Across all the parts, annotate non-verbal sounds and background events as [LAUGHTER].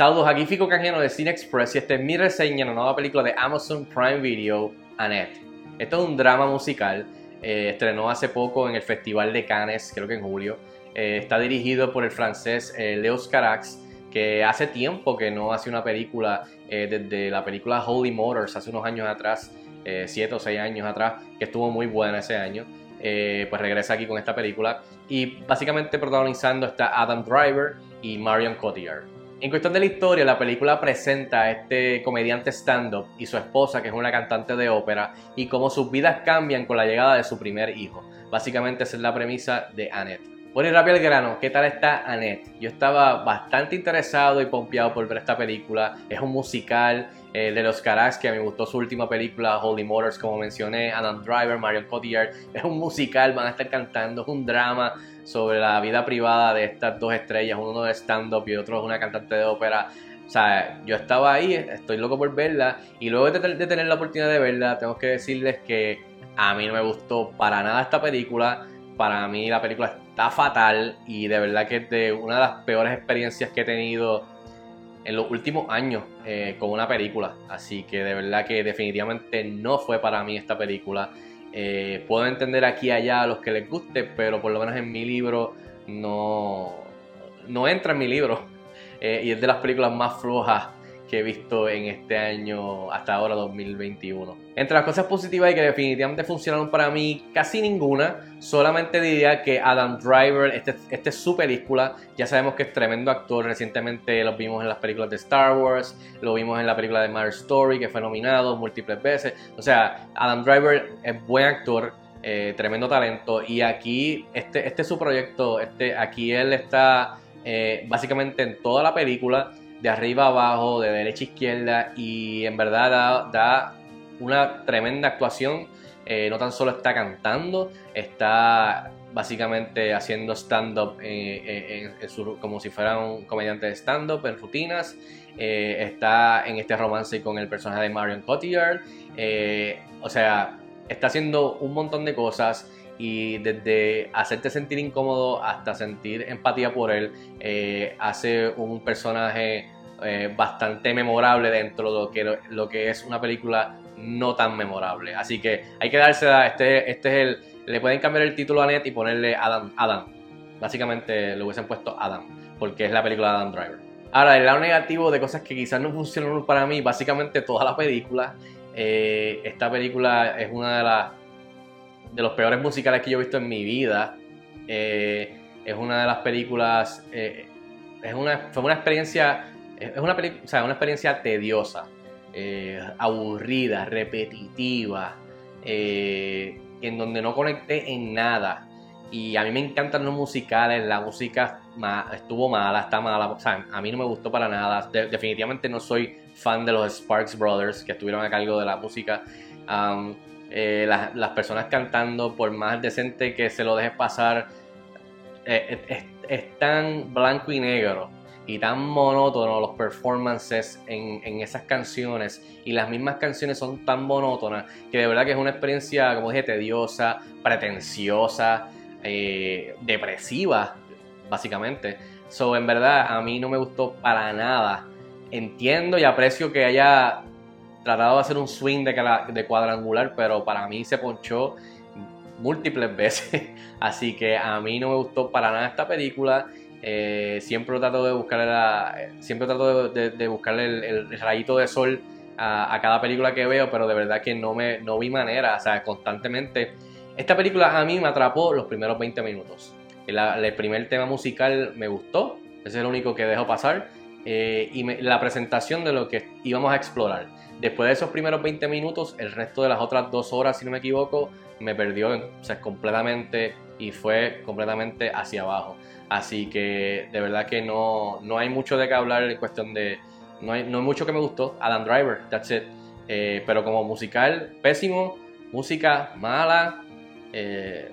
Saludos, aquí Fico Canjeno de Cine Express y esta es mi reseña de la nueva película de Amazon Prime Video, Annette. Esto es un drama musical, eh, estrenó hace poco en el Festival de Cannes, creo que en julio. Eh, está dirigido por el francés eh, Leos Carax, que hace tiempo que no hace una película, desde la película Holy Motors, hace unos años atrás, 7 o 6 años atrás, que estuvo muy buena ese año. pues regresa aquí con esta película y básicamente protagonizando está Adam Driver y Marion Cotillard. En cuestión de la historia, la película presenta a este comediante stand-up y su esposa, que es una cantante de ópera, y cómo sus vidas cambian con la llegada de su primer hijo. Básicamente esa es la premisa de Annette. Bueno y rápido al grano, ¿qué tal está Annette? Yo estaba bastante interesado y pompeado por ver esta película. Es un musical eh, de los Caras que a me gustó su última película, Holy Motors, como mencioné, Adam Driver, Marion Cotillard. Es un musical, van a estar cantando, es un drama sobre la vida privada de estas dos estrellas, uno de stand-up y otro es una cantante de ópera. O sea, yo estaba ahí, estoy loco por verla y luego de, de tener la oportunidad de verla, tengo que decirles que a mí no me gustó para nada esta película para mí la película está fatal y de verdad que es de una de las peores experiencias que he tenido en los últimos años eh, con una película. Así que de verdad que definitivamente no fue para mí esta película. Eh, puedo entender aquí y allá a los que les guste, pero por lo menos en mi libro no, no entra en mi libro. [LAUGHS] Eh, y es de las películas más flojas que he visto en este año hasta ahora 2021. Entre las cosas positivas y que definitivamente funcionaron para mí, casi ninguna. Solamente diría que Adam Driver, este, este es su película. Ya sabemos que es tremendo actor. Recientemente lo vimos en las películas de Star Wars, lo vimos en la película de Mary Story, que fue nominado múltiples veces. O sea, Adam Driver es buen actor. Eh, tremendo talento y aquí este, este es su proyecto este, aquí él está eh, básicamente en toda la película de arriba a abajo, de derecha a izquierda y en verdad da, una tremenda actuación. Eh, no tan solo está cantando, está básicamente haciendo stand-up eh, eh, como si fuera un comediante de stand-up en rutinas. está en este romance con el personaje de Marion Cotillard. o sea, está haciendo un montón de cosas y desde hacerte sentir incómodo hasta sentir empatía por él, eh, hace un personaje eh, bastante memorable dentro de lo que, lo que es una película no tan memorable. Así que hay que darse este, este es el, le pueden cambiar el título a Net y ponerle Adam, Adam. Básicamente le hubiesen puesto Adam, porque es la película de Adam Driver. Ahora, el lado negativo de cosas que quizás no funcionaron para mí, básicamente toda la película. Eh, esta película es una de las de los peores musicales que yo he visto en mi vida. Eh, es una de las películas. Eh, es una, fue una experiencia. Es una, o sea, una experiencia tediosa, eh, aburrida, repetitiva, en donde no conecté en nada. Y a mí me encantan los musicales, la música estuvo mala, está mala, o sea, a mí no me gustó para nada. definitivamente no soy fan de los Sparks Brothers que estuvieron a cargo de la música. Eh, las, personas cantando, por más decente que se lo dejes pasar, eh, es, tan blanco y negro y tan monótono los performances en, esas canciones y las mismas canciones son tan monótonas que de verdad que es una experiencia, como dije, tediosa, pretenciosa, eh, depresiva, básicamente. So, en verdad, a mí no me gustó para nada. Entiendo y aprecio que haya tratado de hacer un swing de, de cuadrangular, pero para mí se ponchó múltiples [LAUGHS] veces. Así que a mí no me gustó para nada esta película. Eh, siempre trato de buscarle la, siempre trato de, buscarle el, rayito de sol a, cada película que veo, pero de verdad que no me no vi manera, o sea, constantemente. Esta película a mí me atrapó los primeros 20 minutos. el primer tema musical me gustó, ese es el único que dejo pasar. Eh, y la presentación de lo que íbamos a explorar. Después de esos primeros 20 minutos, el resto de las otras dos horas, si no me equivoco, me perdió o sea, completamente y fue completamente hacia abajo. Así que de verdad que no, no hay mucho de qué hablar en cuestión de... No hay, no hay mucho que me gustó. Adam Driver, that's it. Eh, pero como musical, pésimo. Música mala. Eh,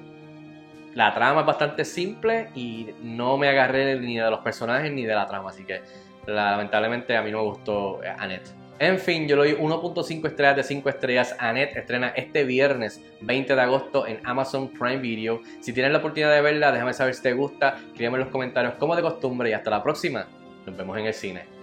la trama es bastante simple y no me agarré ni de los personajes ni de la trama. Así que lamentablemente a mí no me gustó eh, Annette. En fin, yo le doy 1.5 estrellas de 5 estrellas. Annette estrena este viernes 20 de agosto en Amazon Prime Video. Si tienes la oportunidad de verla, déjame saber si te gusta. Escríbeme en los comentarios como de costumbre y hasta la próxima. Nos vemos en el cine.